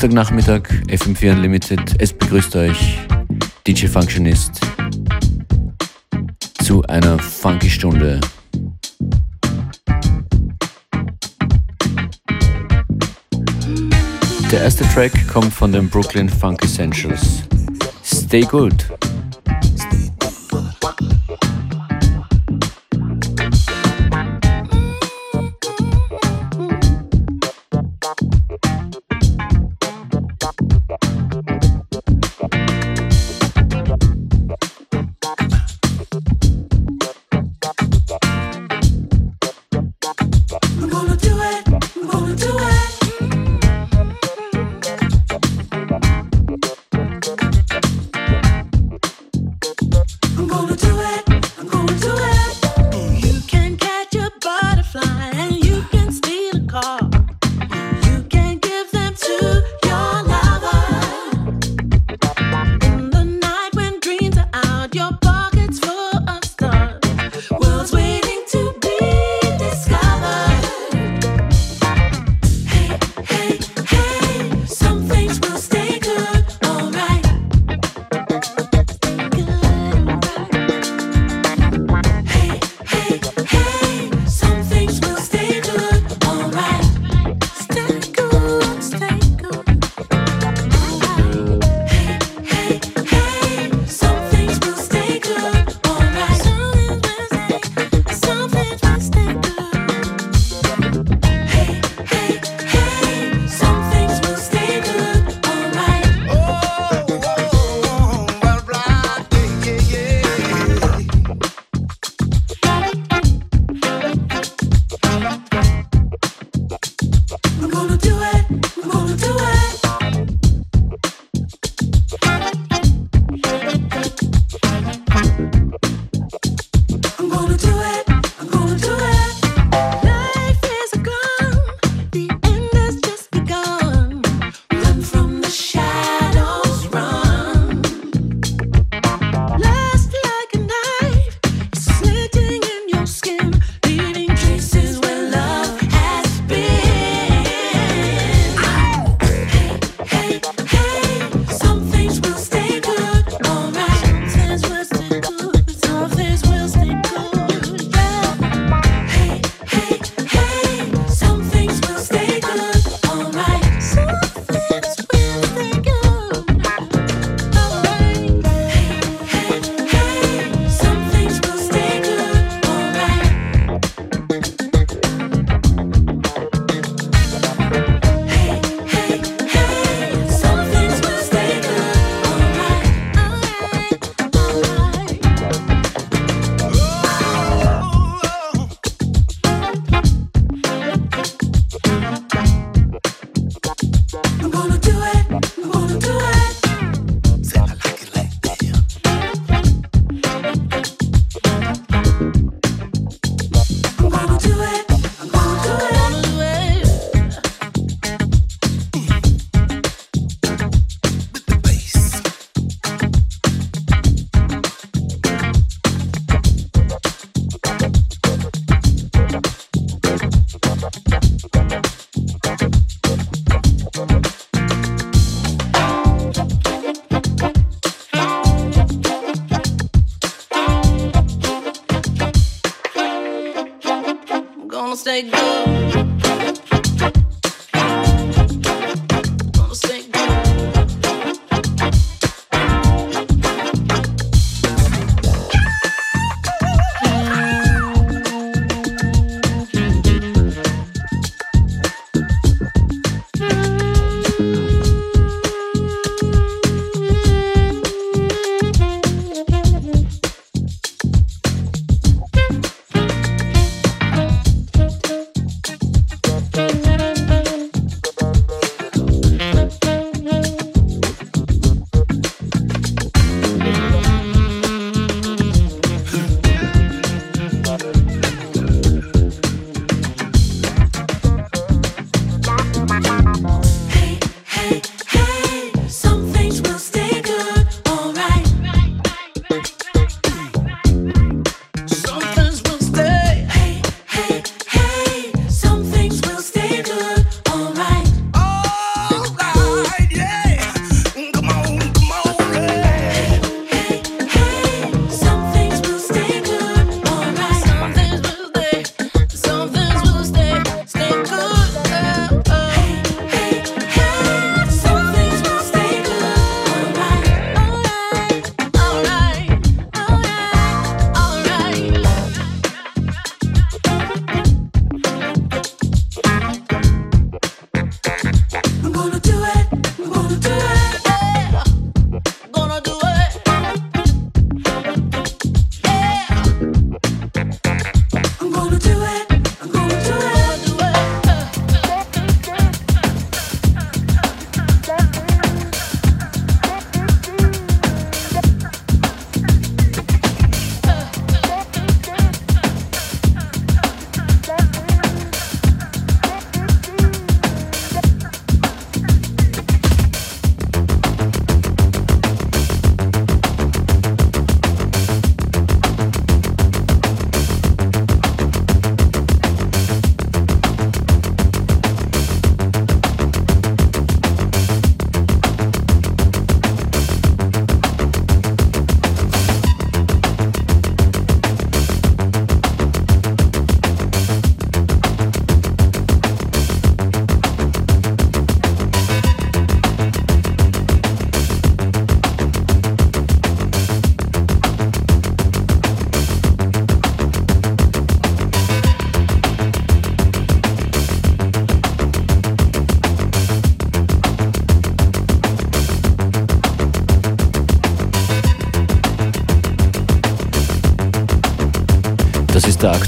Dienstagnachmittag, FM4 Unlimited. Es begrüßt euch DJ Functionist zu einer funky Stunde. Der erste Track kommt von den Brooklyn Funk Essentials. Stay good.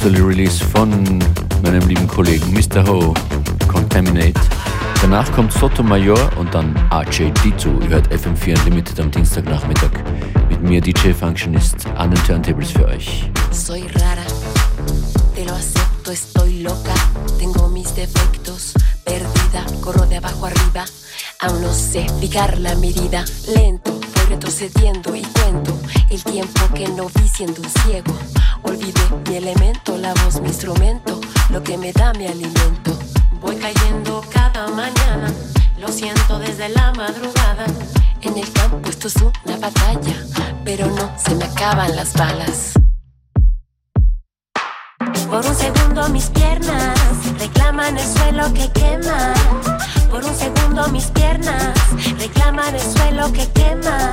Aktuelle Release von meinem lieben Kollegen Mr. Ho, Contaminate. Danach kommt Sotomayor und dann RJ Dizu. Ihr hört FM4 Unlimited am Dienstagnachmittag. Mit mir DJ Functionist an den Turntables für euch. Soy rara, te lo acepto, estoy loca, tengo mis defectos, perdida, corro de abajo arriba, aún no sé fijar la medida, lento, voy retrocediendo y cuento el tiempo que no vi siendo un ciego. Olvidé mi elemento, la voz, mi instrumento, lo que me da mi alimento. Voy cayendo cada mañana, lo siento desde la madrugada. En el campo esto es una batalla, pero no se me acaban las balas. Por un segundo mis piernas reclaman el suelo que quema. Por un segundo mis piernas reclaman el suelo que quema.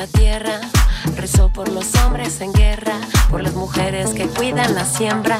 La tierra. Rezo por los hombres en guerra, por las mujeres que cuidan la siembra.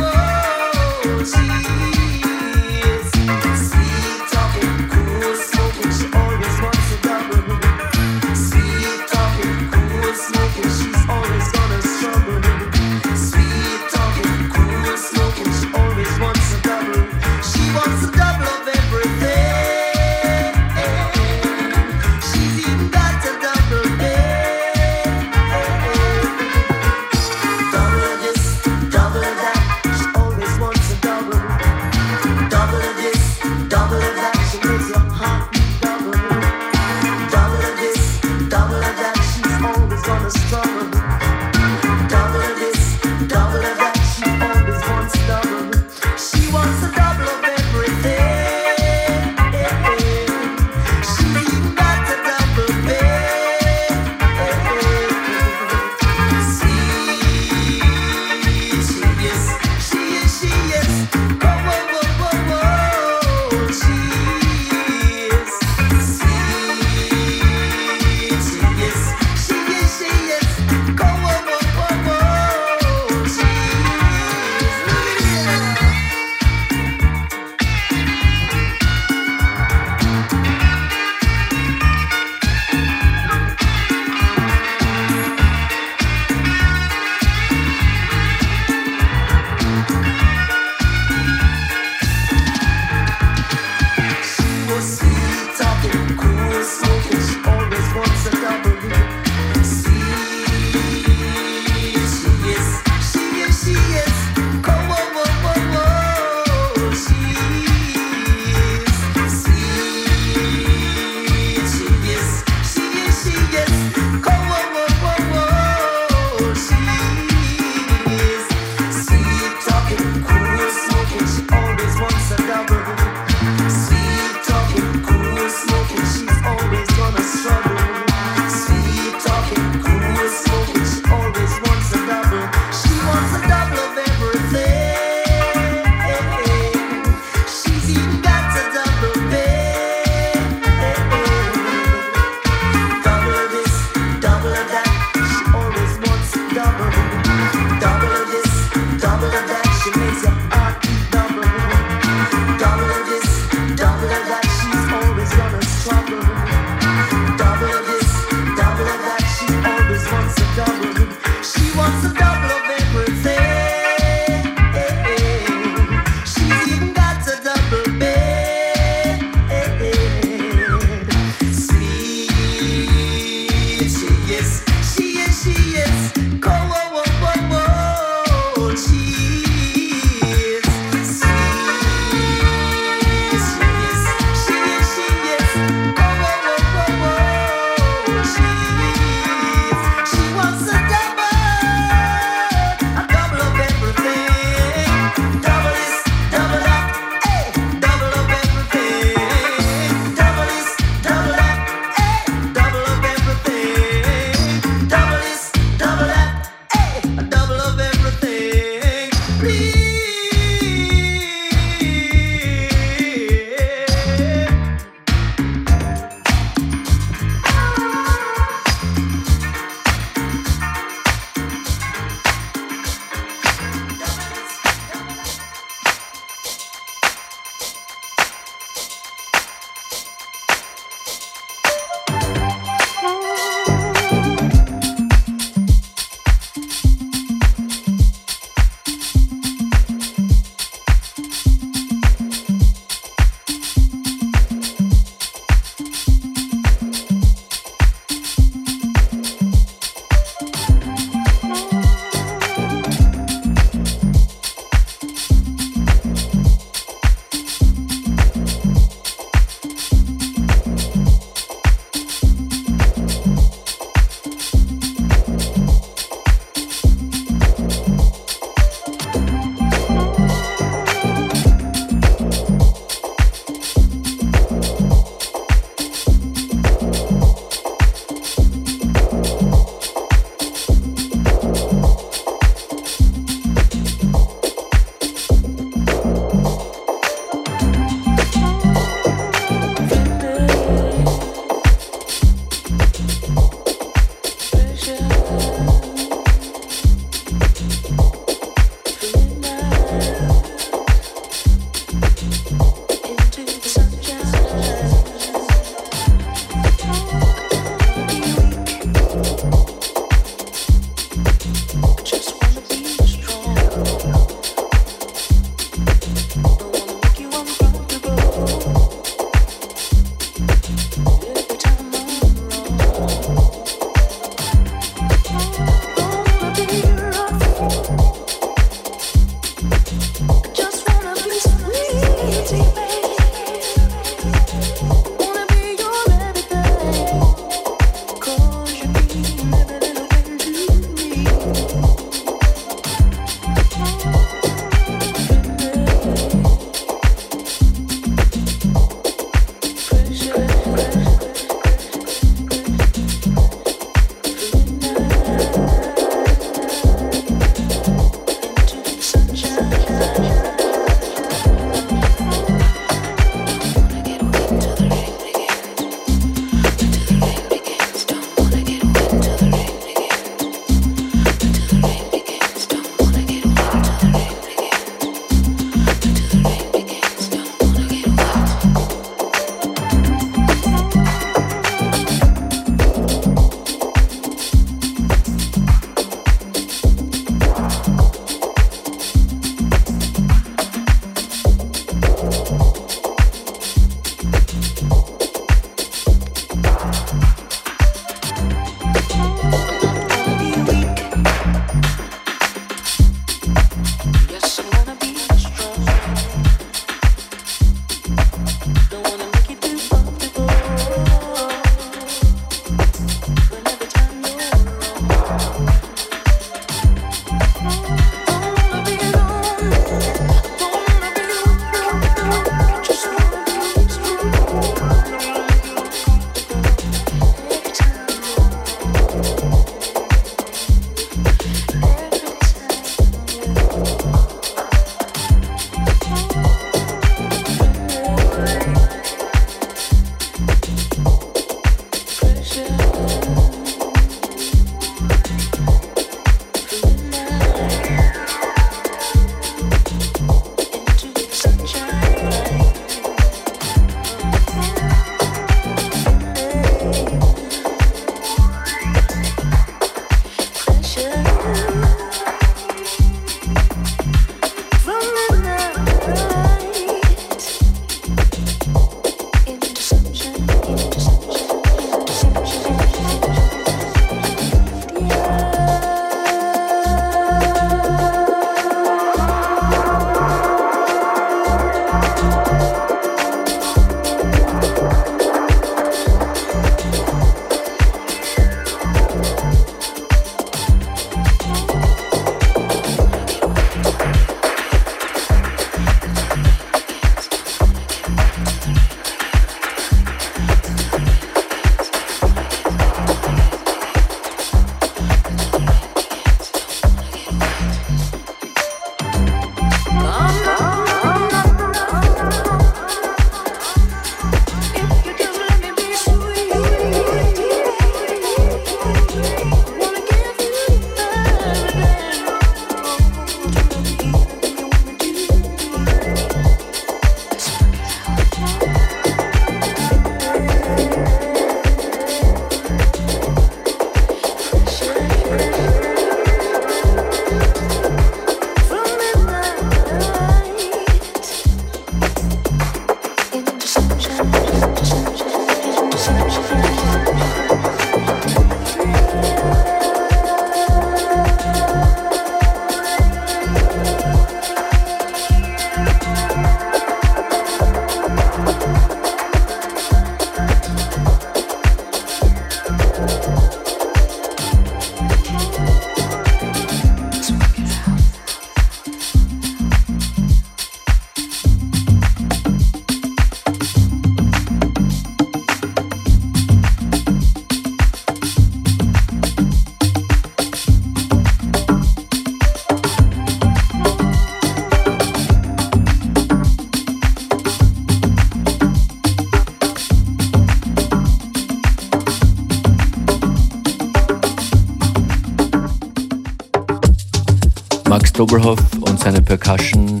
Doberhoff und seine Percussion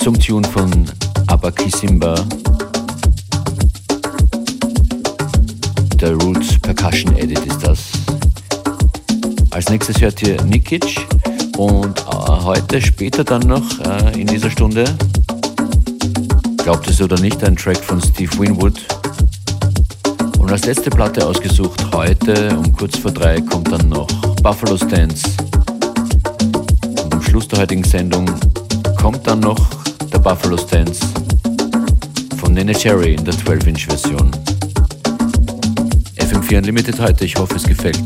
zum Tune von Abakisimba. Der Roots Percussion Edit ist das. Als nächstes hört ihr Nikic und äh, heute später dann noch äh, in dieser Stunde, glaubt es oder nicht, ein Track von Steve Winwood, Und als letzte Platte ausgesucht heute um kurz vor drei kommt dann noch Buffalo Stance. Schluss der heutigen Sendung kommt dann noch der Buffalo Stance von Nene Cherry in der 12-Inch-Version. FM4 Unlimited heute, ich hoffe es gefällt.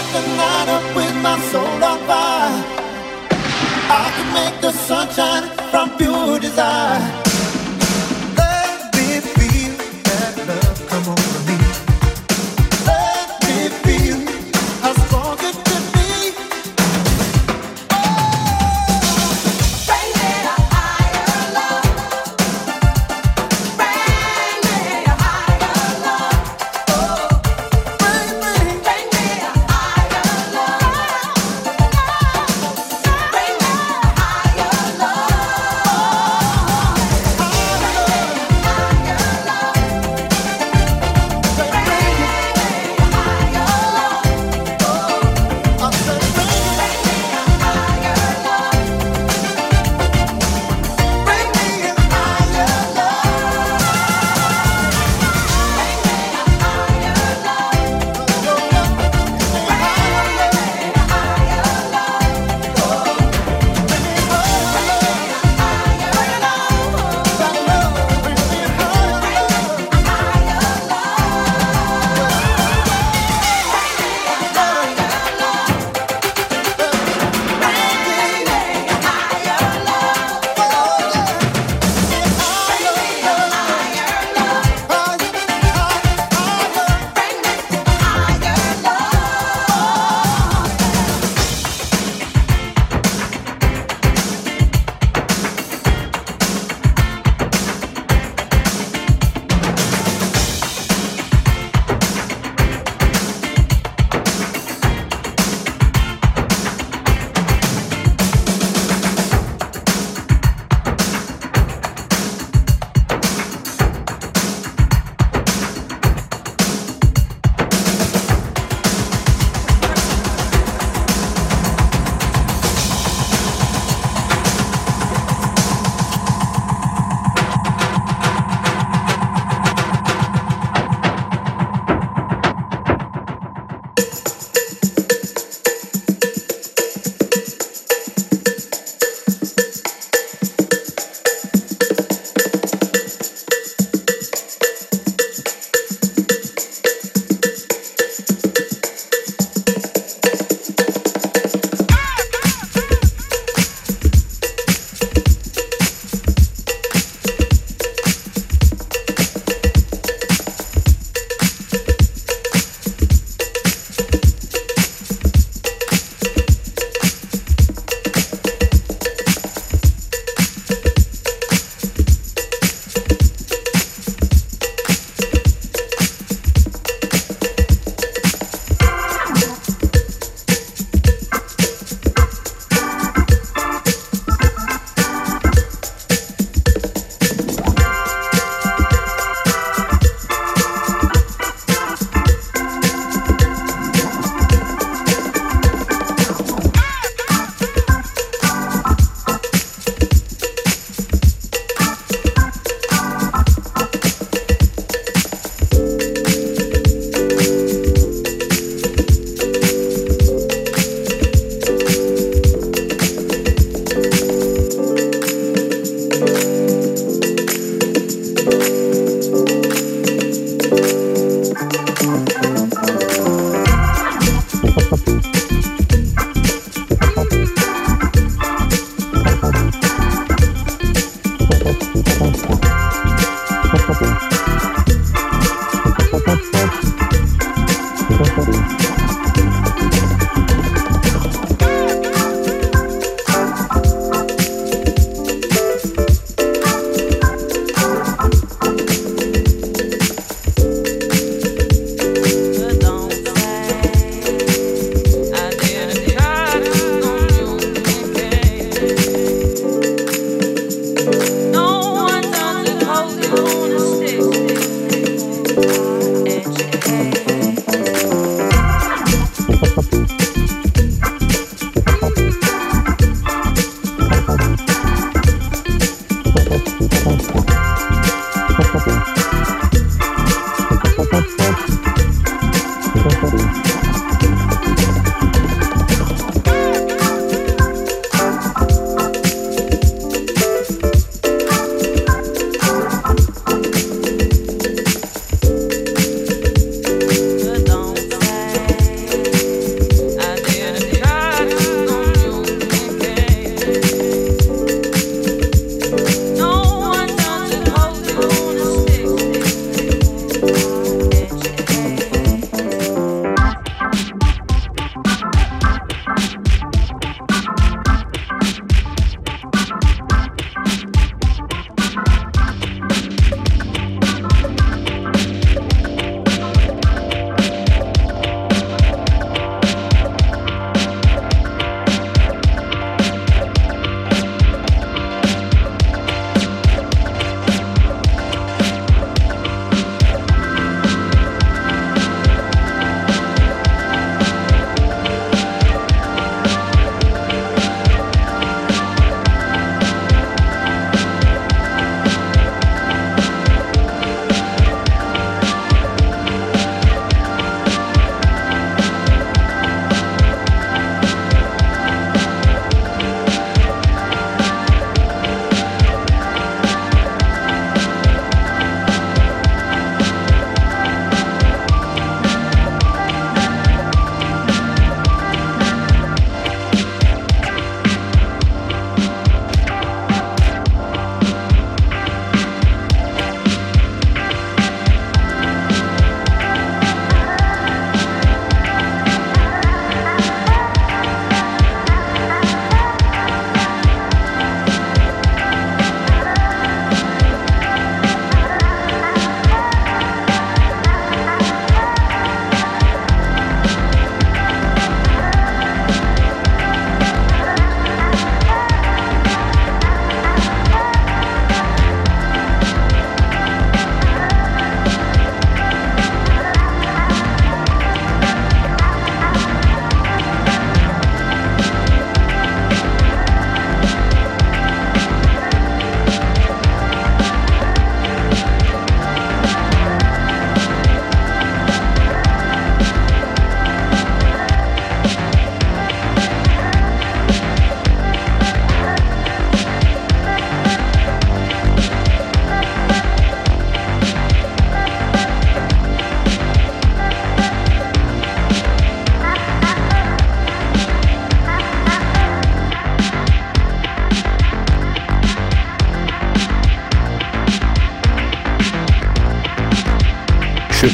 light the night up with my soul on fire. I can make the sunshine from pure desire.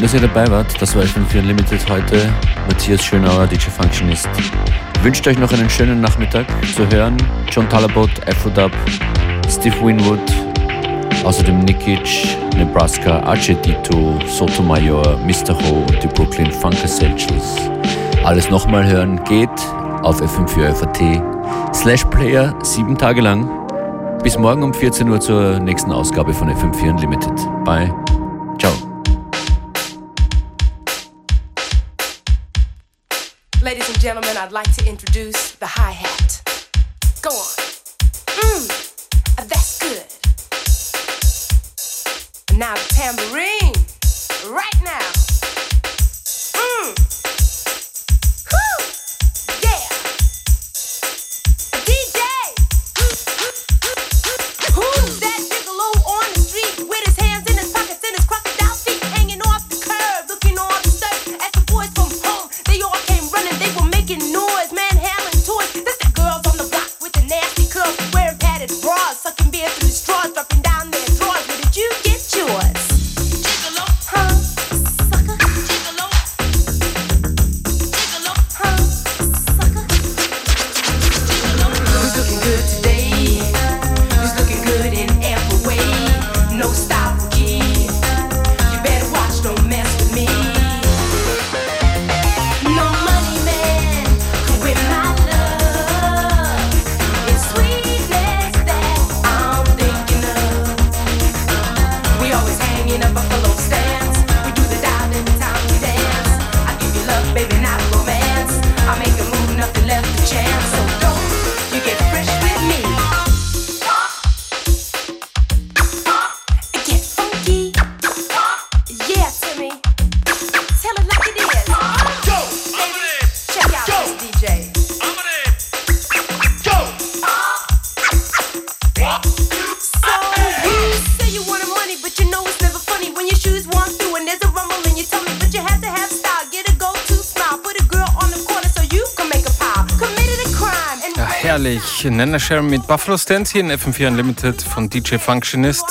dass ihr dabei wart. Das war FM4 Unlimited heute. Matthias Schönauer, DJ Functionist. Wünscht euch noch einen schönen Nachmittag. Zu hören John Talabot, Afrodub, Steve Winwood, außerdem Nikic, Nebraska, Archetito, Sotomayor, Mr. Ho und die Brooklyn Funk Essentials. Alles nochmal hören geht auf fm4fat slash player sieben Tage lang. Bis morgen um 14 Uhr zur nächsten Ausgabe von FM4 Unlimited. Bye. introduce Sharon mit Buffalo Stance hier in FM4 Unlimited von DJ Functionist.